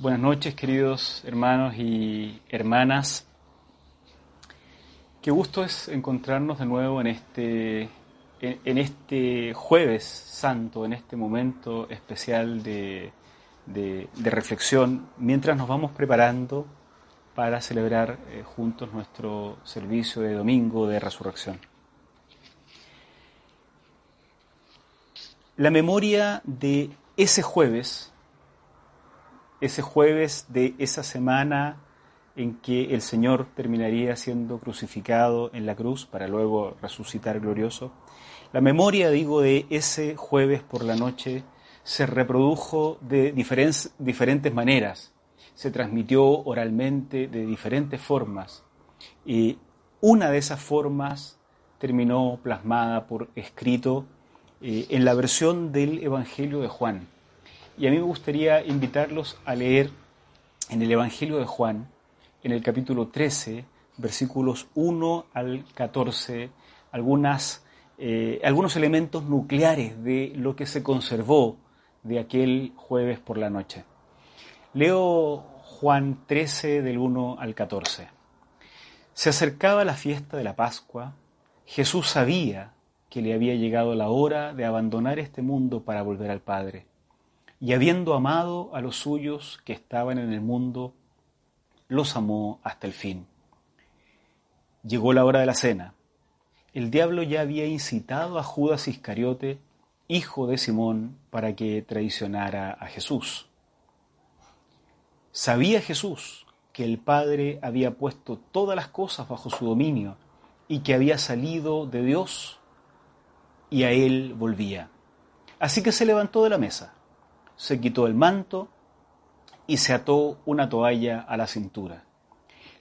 Buenas noches, queridos hermanos y hermanas. Qué gusto es encontrarnos de nuevo en este, en, este jueves santo, en este momento especial de reflexión, mientras nos vamos preparando para celebrar eh, juntos nuestro servicio de domingo de resurrección. La memoria de ese jueves ese jueves de esa semana en que el Señor terminaría siendo crucificado en la cruz para luego resucitar glorioso. La memoria, digo, de ese jueves por la noche se reprodujo de diferen- diferentes maneras, se transmitió oralmente de diferentes formas y una de esas formas terminó plasmada por escrito eh, en la versión del Evangelio de Juan. Y a mí me gustaría invitarlos a leer en el Evangelio de Juan, en el capítulo 13, versículos 1 al 14, algunas, eh, algunos elementos nucleares de lo que se conservó de aquel jueves por la noche. Leo Juan 13 del 1 al 14. Se acercaba la fiesta de la Pascua. Jesús sabía que le había llegado la hora de abandonar este mundo para volver al Padre y habiendo amado a los suyos que estaban en el mundo, los amó hasta el fin. Llegó la hora de la cena. El diablo ya había incitado a Judas Iscariote, hijo de Simón, para que traicionara a Jesús. Sabía Jesús que el Padre había puesto todas las cosas bajo su dominio y que había salido de Dios y a él volvía. Así que se levantó de la mesa se quitó el manto y se ató una toalla a la cintura.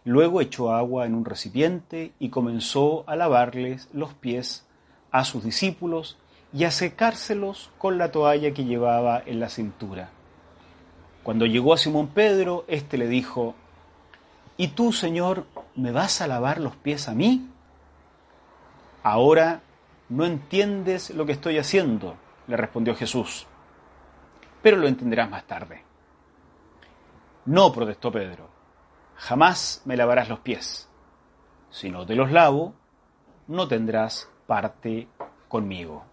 Luego echó agua en un recipiente y comenzó a lavarles los pies a sus discípulos y a secárselos con la toalla que llevaba en la cintura. Cuando llegó a Simón Pedro, éste le dijo, ¿Y tú, Señor, me vas a lavar los pies a mí? Ahora no entiendes lo que estoy haciendo, le respondió Jesús pero lo entenderás más tarde. No, protestó Pedro, jamás me lavarás los pies. Si no te los lavo, no tendrás parte conmigo.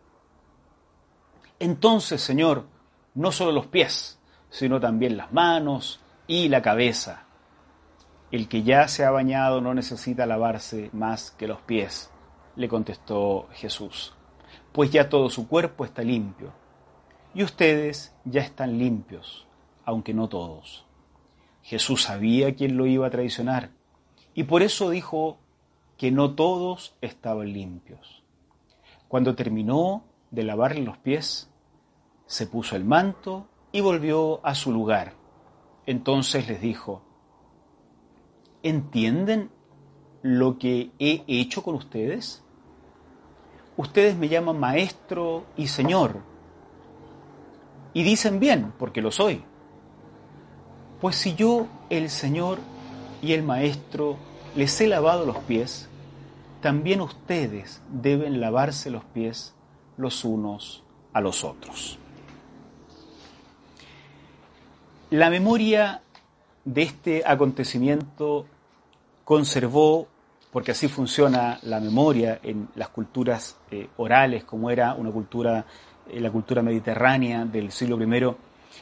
Entonces, Señor, no solo los pies, sino también las manos y la cabeza. El que ya se ha bañado no necesita lavarse más que los pies, le contestó Jesús, pues ya todo su cuerpo está limpio y ustedes ya están limpios, aunque no todos. Jesús sabía quién lo iba a traicionar y por eso dijo que no todos estaban limpios. Cuando terminó de lavarle los pies, se puso el manto y volvió a su lugar. Entonces les dijo, ¿entienden lo que he hecho con ustedes? Ustedes me llaman maestro y señor y dicen bien, porque lo soy. Pues si yo, el Señor y el Maestro, les he lavado los pies, también ustedes deben lavarse los pies los unos a los otros. La memoria de este acontecimiento conservó, porque así funciona la memoria en las culturas eh, orales, como era una cultura la cultura mediterránea del siglo I,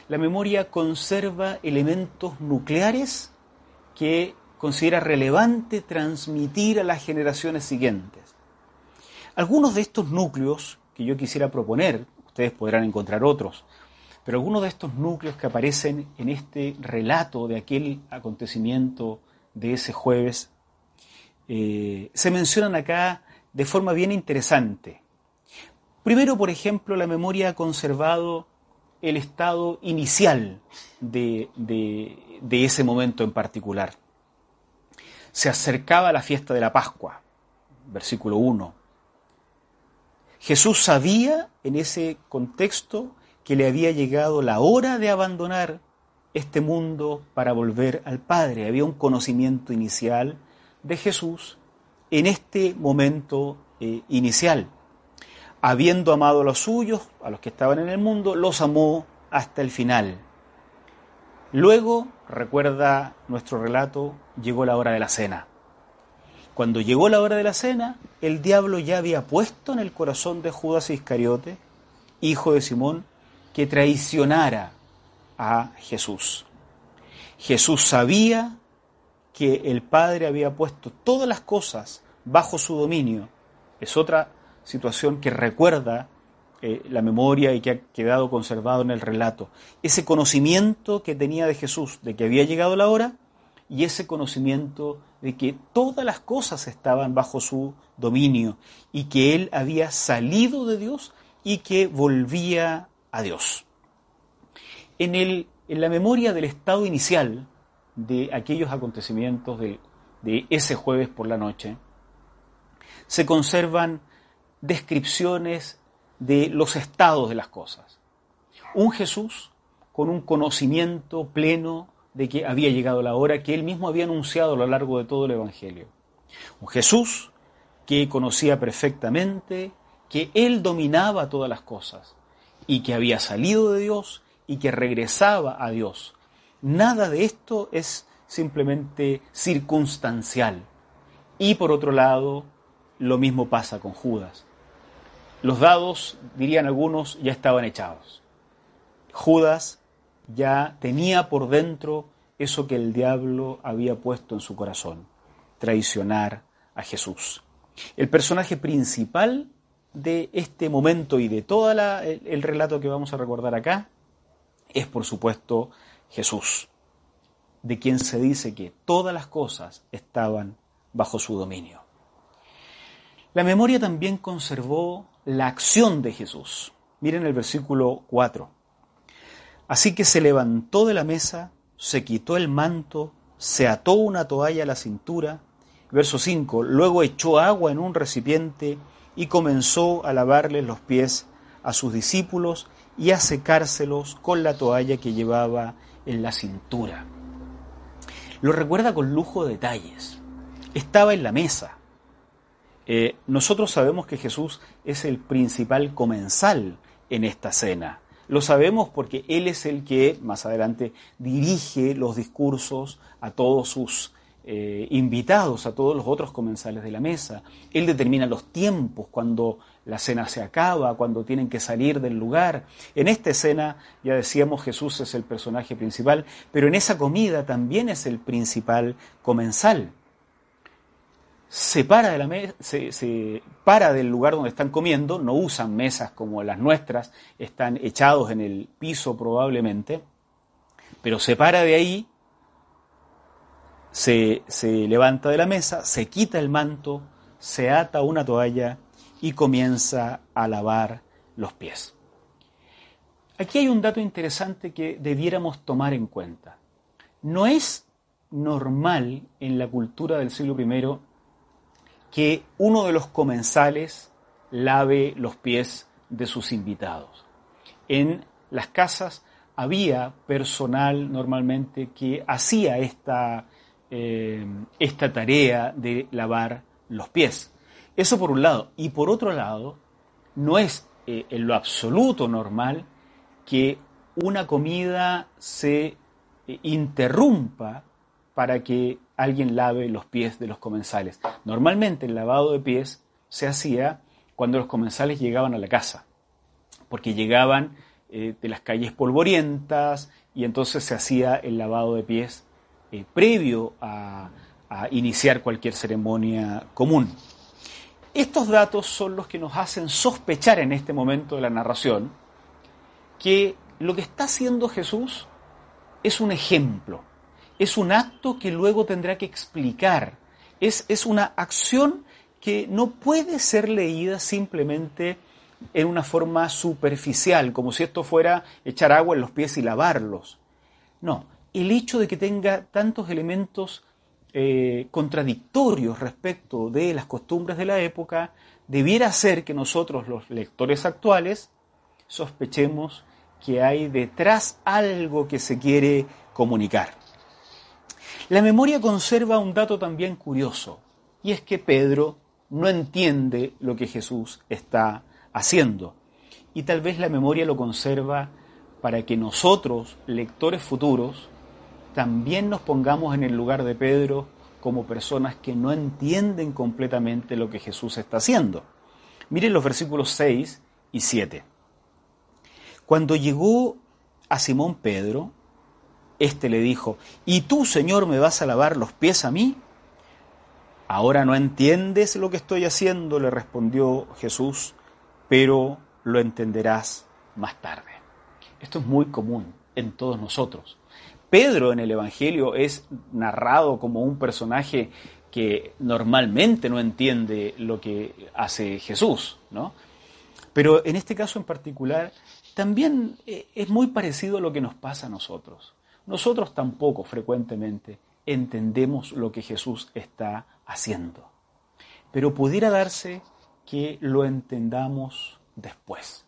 la memoria conserva elementos nucleares que considera relevante transmitir a las generaciones siguientes. Algunos de estos núcleos que yo quisiera proponer, ustedes podrán encontrar otros, pero algunos de estos núcleos que aparecen en este relato de aquel acontecimiento de ese jueves, eh, se mencionan acá de forma bien interesante. Primero, por ejemplo, la memoria ha conservado el estado inicial de, ese momento en particular. Se acercaba la fiesta de la Pascua, versículo 1. Jesús sabía en ese contexto que le había llegado la hora de abandonar este mundo para volver al Padre. Había un conocimiento inicial de Jesús en este momento eh, inicial. Habiendo amado a los suyos, a los que estaban en el mundo, los amó hasta el final. Luego, recuerda nuestro relato, llegó la hora de la cena. Cuando llegó la hora de la cena, el diablo ya había puesto en el corazón de Judas Iscariote, hijo de Simón, que traicionara a Jesús. Jesús sabía que el Padre había puesto todas las cosas bajo su dominio. Es otra situación que recuerda eh, la memoria y que ha quedado conservado en el relato. Ese conocimiento que tenía de Jesús, de que había llegado la hora, y ese conocimiento de que todas las cosas estaban bajo su dominio y que él había salido de Dios y que volvía a Dios. En, el, en la memoria del estado inicial de aquellos acontecimientos de, de ese jueves por la noche, se conservan descripciones de los estados de las cosas. Un Jesús con un conocimiento pleno de que había llegado la hora que él mismo había anunciado a lo largo de todo el Evangelio. Un Jesús que conocía perfectamente que él dominaba todas las cosas y que había salido de Dios y que regresaba a Dios. Nada de esto es simplemente circunstancial. Y por otro lado, lo mismo pasa con Judas. Los dados, dirían algunos, ya estaban echados. Judas ya tenía por dentro eso que el diablo había puesto en su corazón, traicionar a Jesús. El personaje principal de este momento y de todo el relato que vamos a recordar acá es, por supuesto, Jesús, de quien se dice que todas las cosas estaban bajo su dominio. La memoria también conservó la acción de Jesús. Miren el versículo 4. Así que se levantó de la mesa, se quitó el manto, se ató una toalla a la cintura. Verso 5. Luego echó agua en un recipiente y comenzó a lavarles los pies a sus discípulos y a secárselos con la toalla que llevaba en la cintura. Lo recuerda con lujo de detalles. Estaba en la mesa. Eh, nosotros sabemos que Jesús es el principal comensal en esta cena. Lo sabemos porque Él es el que, más adelante, dirige los discursos a todos sus eh, invitados, a todos los otros comensales de la mesa. Él determina los tiempos, cuando la cena se acaba, cuando tienen que salir del lugar. En esta escena, ya decíamos, Jesús es el personaje principal, pero en esa comida también es el principal comensal se para, de la se, para del lugar donde están comiendo, no usan mesas como las nuestras, están echados en el piso probablemente, pero se para de ahí, se, se levanta de la mesa, se quita el manto, se ata una toalla y comienza a lavar los pies. Aquí hay un dato interesante que debiéramos tomar en cuenta. No es normal en la cultura del siglo I que uno de los comensales lave los pies de sus invitados. En las casas había personal normalmente que hacía esta, eh, esta tarea de lavar los pies. Eso por un lado. Y por otro lado, no es eh, en lo absoluto normal que una comida se eh, interrumpa para que alguien lave los pies de los comensales. Normalmente el lavado de pies se hacía cuando los comensales llegaban a la casa, porque llegaban eh, de las calles polvorientas y entonces se hacía el lavado de pies eh, previo a, a iniciar cualquier ceremonia común. Estos datos son los que nos hacen sospechar en este momento de la narración que lo que está haciendo Jesús es un ejemplo es un acto que luego tendrá que explicar. Es, es una acción que no puede ser leída simplemente en una forma superficial, como si esto fuera echar agua en los pies y lavarlos. No, el hecho de que tenga tantos elementos eh, contradictorios respecto de las costumbres de la época debiera hacer que nosotros, los lectores actuales, sospechemos que hay detrás algo que se quiere comunicar. La memoria conserva un dato también curioso, y es que Pedro no entiende lo que Jesús está haciendo. Y tal vez la memoria lo conserva para que nosotros, lectores futuros, también nos pongamos en el lugar de Pedro como personas que no entienden completamente lo que Jesús está haciendo. Miren los versículos 6 y 7. Cuando llegó a Simón Pedro, éste le dijo, ¿y tú, Señor, me vas a lavar los pies a mí? Ahora no entiendes lo que estoy haciendo, le respondió Jesús, pero lo entenderás más tarde. Esto es muy común en todos nosotros. Pedro en el Evangelio es narrado como un personaje que normalmente no entiende lo que hace Jesús, ¿no? Pero en este caso en particular también eh, es muy parecido a lo que nos pasa a nosotros. Nosotros tampoco frecuentemente entendemos lo que Jesús está haciendo. Pero pudiera darse que lo entendamos después,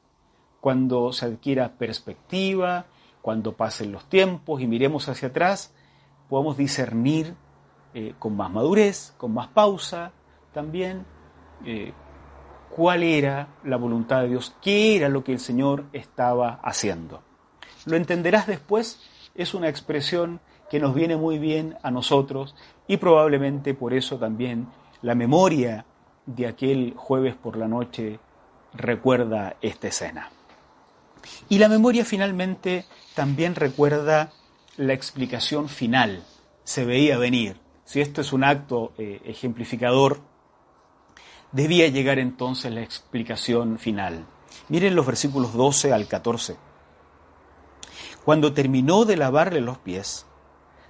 cuando se adquiera perspectiva, cuando pasen los tiempos y miremos hacia atrás, podamos discernir eh, con más madurez, con más pausa, también eh, cuál era la voluntad de Dios, qué era lo que el Señor estaba haciendo. Lo entenderás después, es una expresión que nos viene muy bien a nosotros y probablemente por eso también la memoria de aquel jueves por la noche recuerda esta escena. Y la memoria finalmente también recuerda la explicación final. Se veía venir. Si esto es un acto eh, ejemplificador, debía llegar entonces la explicación final. Miren los versículos 12 al 14. Cuando terminó de lavarle los pies,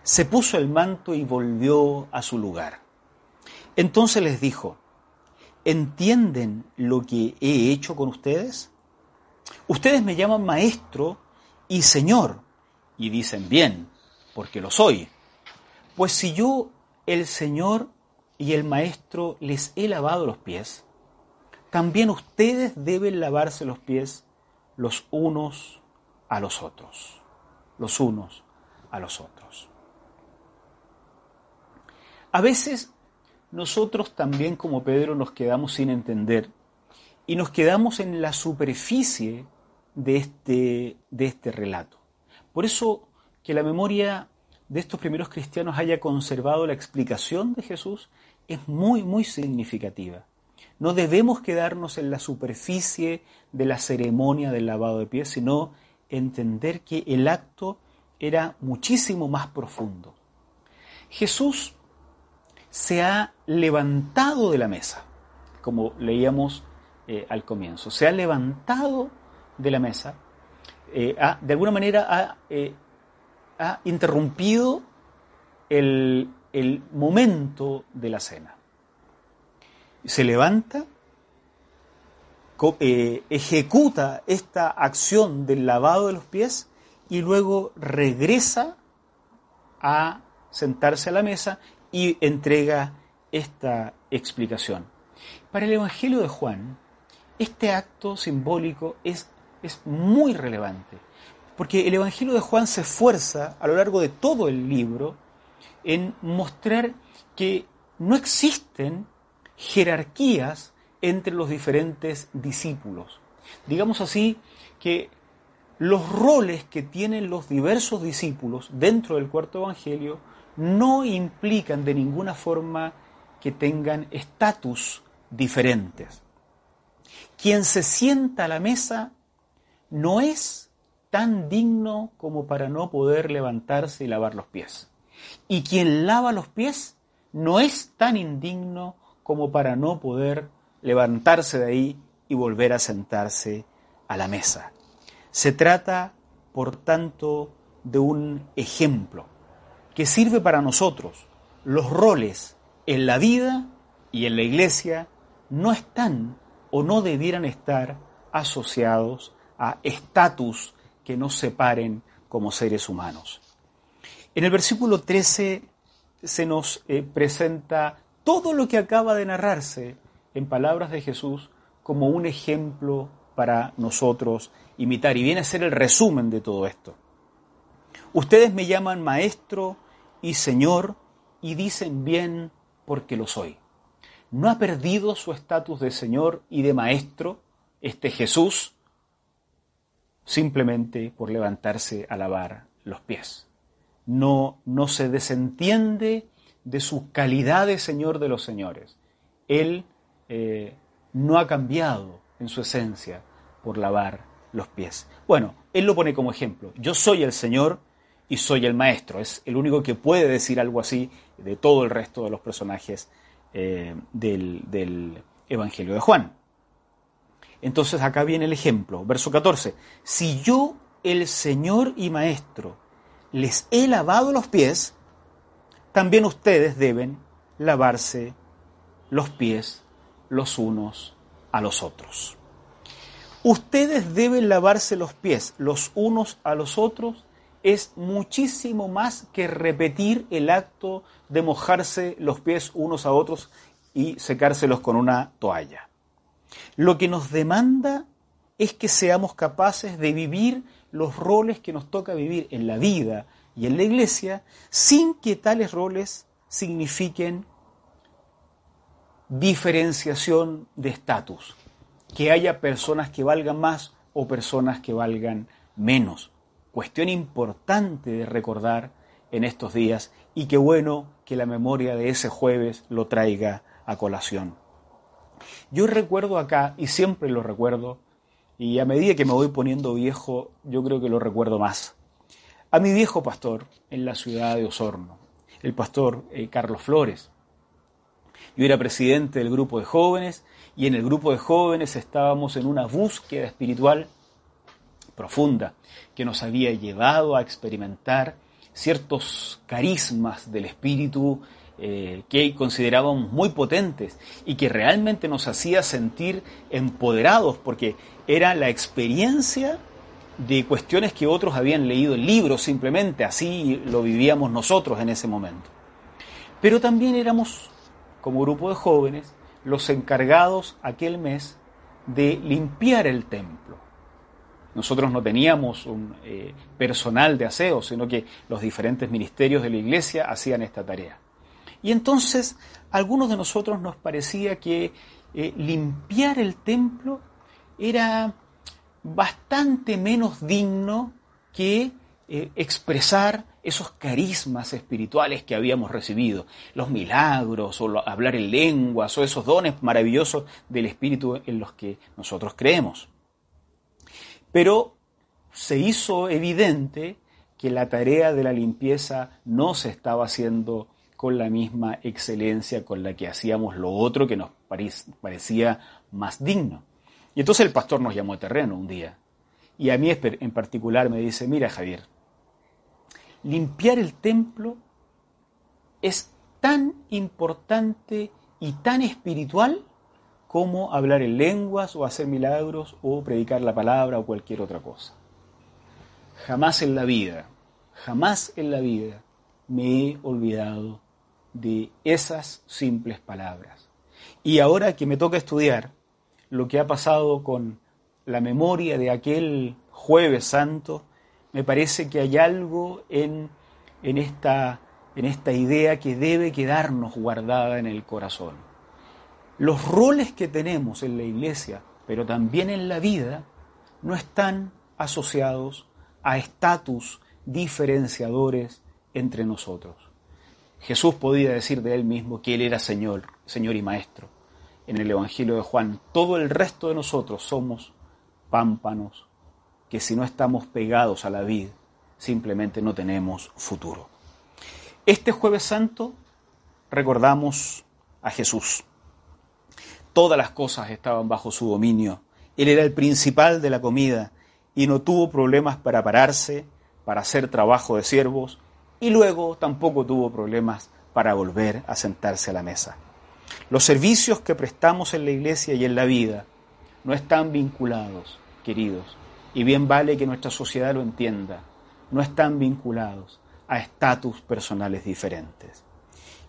se puso el manto y volvió a su lugar. Entonces les dijo, ¿entienden lo que he hecho con ustedes? Ustedes me llaman maestro y señor, y dicen bien, porque lo soy. Pues si yo, el señor y el maestro, les he lavado los pies, también ustedes deben lavarse los pies los unos a los otros, los unos a los otros. A veces nosotros también como Pedro nos quedamos sin entender y nos quedamos en la superficie de este, de este relato. Por eso que la memoria de estos primeros cristianos haya conservado la explicación de Jesús es muy, muy significativa. No debemos quedarnos en la superficie de la ceremonia del lavado de pies, sino entender que el acto era muchísimo más profundo. Jesús se ha levantado de la mesa, como leíamos eh, al comienzo. Se ha levantado de la mesa, eh, de alguna manera ha, eh, ha interrumpido el, momento de la cena. Se levanta, ejecuta esta acción del lavado de los pies y luego regresa a sentarse a la mesa y entrega esta explicación. Para el Evangelio de Juan, este acto simbólico es, es muy relevante, porque el Evangelio de Juan se esfuerza a lo largo de todo el libro en mostrar que no existen jerarquías entre los diferentes discípulos. Digamos así que los roles que tienen los diversos discípulos dentro del cuarto Evangelio no implican de ninguna forma que tengan estatus diferentes. Quien se sienta a la mesa no es tan digno como para no poder levantarse y lavar los pies. Y quien lava los pies no es tan indigno como para no poder levantarse de ahí y volver a sentarse a la mesa. Se trata, por tanto, de un ejemplo que sirve para nosotros. Los roles en la vida y en la iglesia no están o no debieran estar asociados a estatus que nos separen como seres humanos. En el versículo 13 se nos eh, presenta todo lo que acaba de narrarse en palabras de Jesús como un ejemplo para nosotros imitar. Y viene a ser el resumen de todo esto. Ustedes me llaman maestro y señor y dicen bien porque lo soy. ¿No ha perdido su estatus de señor y de maestro este Jesús simplemente por levantarse a lavar los pies? No, no se desentiende de su calidad de Señor de los señores. Él eh, no ha cambiado en su esencia por lavar los pies. Bueno, él lo pone como ejemplo. Yo soy el Señor y soy el Maestro. Es el único que puede decir algo así de todo el resto de los personajes eh, del, del Evangelio de Juan. Entonces acá viene el ejemplo, verso 14. Si yo, el Señor y Maestro, les he lavado los pies, también ustedes deben lavarse los pies los unos a los otros. Ustedes deben lavarse los pies los unos a los otros es muchísimo más que repetir el acto de mojarse los pies unos a otros y secárselos con una toalla. Lo que nos demanda es que seamos capaces de vivir los roles que nos toca vivir en la vida y en la iglesia sin que tales roles signifiquen diferenciación de estatus, que haya personas que valgan más o personas que valgan menos. Cuestión importante de recordar en estos días y qué bueno que la memoria de ese jueves lo traiga a colación. Yo recuerdo acá, y siempre lo recuerdo, y a medida que me voy poniendo viejo, yo creo que lo recuerdo más, a mi viejo pastor en la ciudad de Osorno, el pastor eh, Carlos Flores. Yo era presidente del grupo de jóvenes y en el grupo de jóvenes estábamos en una búsqueda espiritual profunda que nos había llevado a experimentar ciertos carismas del espíritu eh, que considerábamos muy potentes y que realmente nos hacía sentir empoderados porque era la experiencia de cuestiones que otros habían leído en libros simplemente, así lo vivíamos nosotros en ese momento. Pero también éramos como grupo de jóvenes, los encargados aquel mes de limpiar el templo. Nosotros no teníamos un eh, personal de aseo, sino que los diferentes ministerios de la iglesia hacían esta tarea. Y entonces a algunos de nosotros nos parecía que eh, limpiar el templo era bastante menos digno que eh, expresar esos carismas espirituales que habíamos recibido, los milagros o hablar en lenguas o esos dones maravillosos del Espíritu en los que nosotros creemos. Pero se hizo evidente que la tarea de la limpieza no se estaba haciendo con la misma excelencia con la que hacíamos lo otro que nos parecía más digno. Y entonces el pastor nos llamó a terreno un día. Y a mí en particular me dice, mira Javier, limpiar el templo es tan importante y tan espiritual como hablar en lenguas o hacer milagros o predicar la palabra o cualquier otra cosa. Jamás en la vida, jamás en la vida me he olvidado de esas simples palabras. Y ahora que me toca estudiar lo que ha pasado con la memoria de aquel jueves santo, me parece que hay algo en, en, esta, en esta idea que debe quedarnos guardada en el corazón. Los roles que tenemos en la iglesia, pero también en la vida, no están asociados a estatus diferenciadores entre nosotros. Jesús podía decir de él mismo que él era Señor, Señor y Maestro. En el Evangelio de Juan, todo el resto de nosotros somos pámpanos, que si no estamos pegados a la vid, simplemente no tenemos futuro. Este jueves santo recordamos a Jesús. Todas las cosas estaban bajo su dominio. Él era el principal de la comida y no tuvo problemas para pararse, para hacer trabajo de siervos y luego tampoco tuvo problemas para volver a sentarse a la mesa. Los servicios que prestamos en la iglesia y en la vida no están vinculados, queridos, y bien vale que nuestra sociedad lo entienda, no están vinculados a estatus personales diferentes.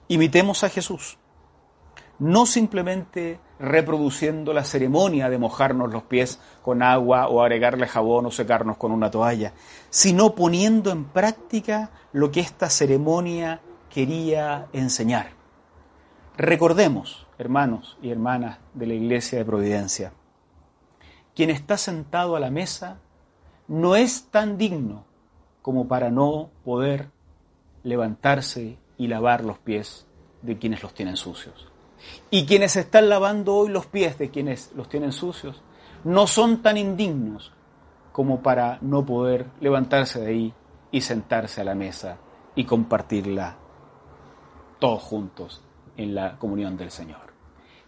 Imitemos a Jesús, no simplemente reproduciendo la ceremonia de mojarnos los pies con agua o agregarle jabón o secarnos con una toalla, sino poniendo en práctica lo que esta ceremonia quería enseñar. Recordemos, hermanos y hermanas de la Iglesia de Providencia, quien está sentado a la mesa no es tan digno como para no poder levantarse y lavar los pies de quienes los tienen sucios. Y quienes están lavando hoy los pies de quienes los tienen sucios no son tan indignos como para no poder levantarse de ahí y sentarse a la mesa y compartirla todos juntos en la comunión del Señor.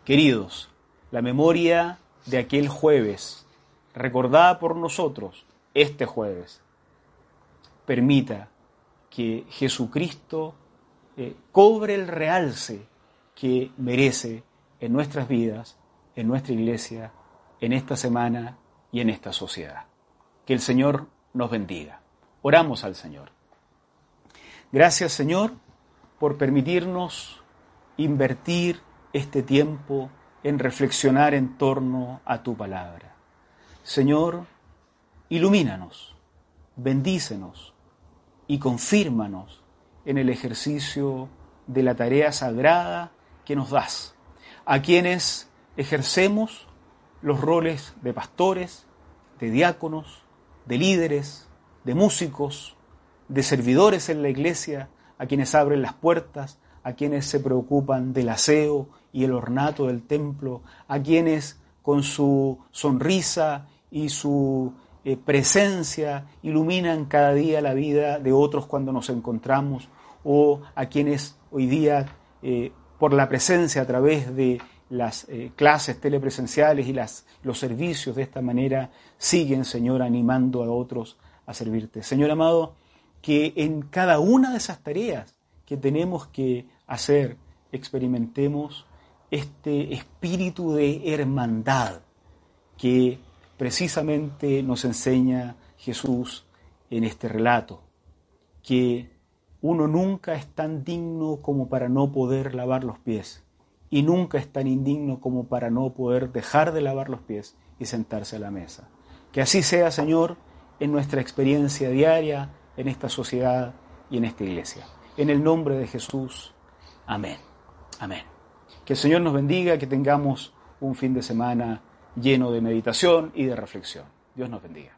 Queridos, la memoria de aquel jueves, recordada por nosotros este jueves, permita que Jesucristo eh, cobre el realce que merece en nuestras vidas, en nuestra iglesia, en esta semana y en esta sociedad. Que el Señor nos bendiga. Oramos al Señor. Gracias Señor por permitirnos invertir este tiempo en reflexionar en torno a tu palabra. Señor, ilumínanos, bendícenos y confírmanos en el ejercicio de la tarea sagrada que nos das, a quienes ejercemos los roles de pastores, de diáconos, de líderes, de músicos, de servidores en la iglesia, a quienes abren las puertas, a quienes se preocupan del aseo y el ornato del templo, a quienes con su sonrisa y su eh, presencia iluminan cada día la vida de otros cuando nos encontramos, o a quienes hoy día eh, por la presencia a través de las eh, clases telepresenciales y las, los servicios de esta manera siguen, Señor, animando a otros a servirte. Señor amado, que en cada una de esas tareas que tenemos que hacer experimentemos este espíritu de hermandad que precisamente nos enseña Jesús en este relato, que uno nunca es tan digno como para no poder lavar los pies y nunca es tan indigno como para no poder dejar de lavar los pies y sentarse a la mesa. Que así sea, Señor, en nuestra experiencia diaria, en esta sociedad y en esta iglesia. En el nombre de Jesús. Amén. Amén. Que el Señor nos bendiga, que tengamos un fin de semana lleno de meditación y de reflexión. Dios nos bendiga.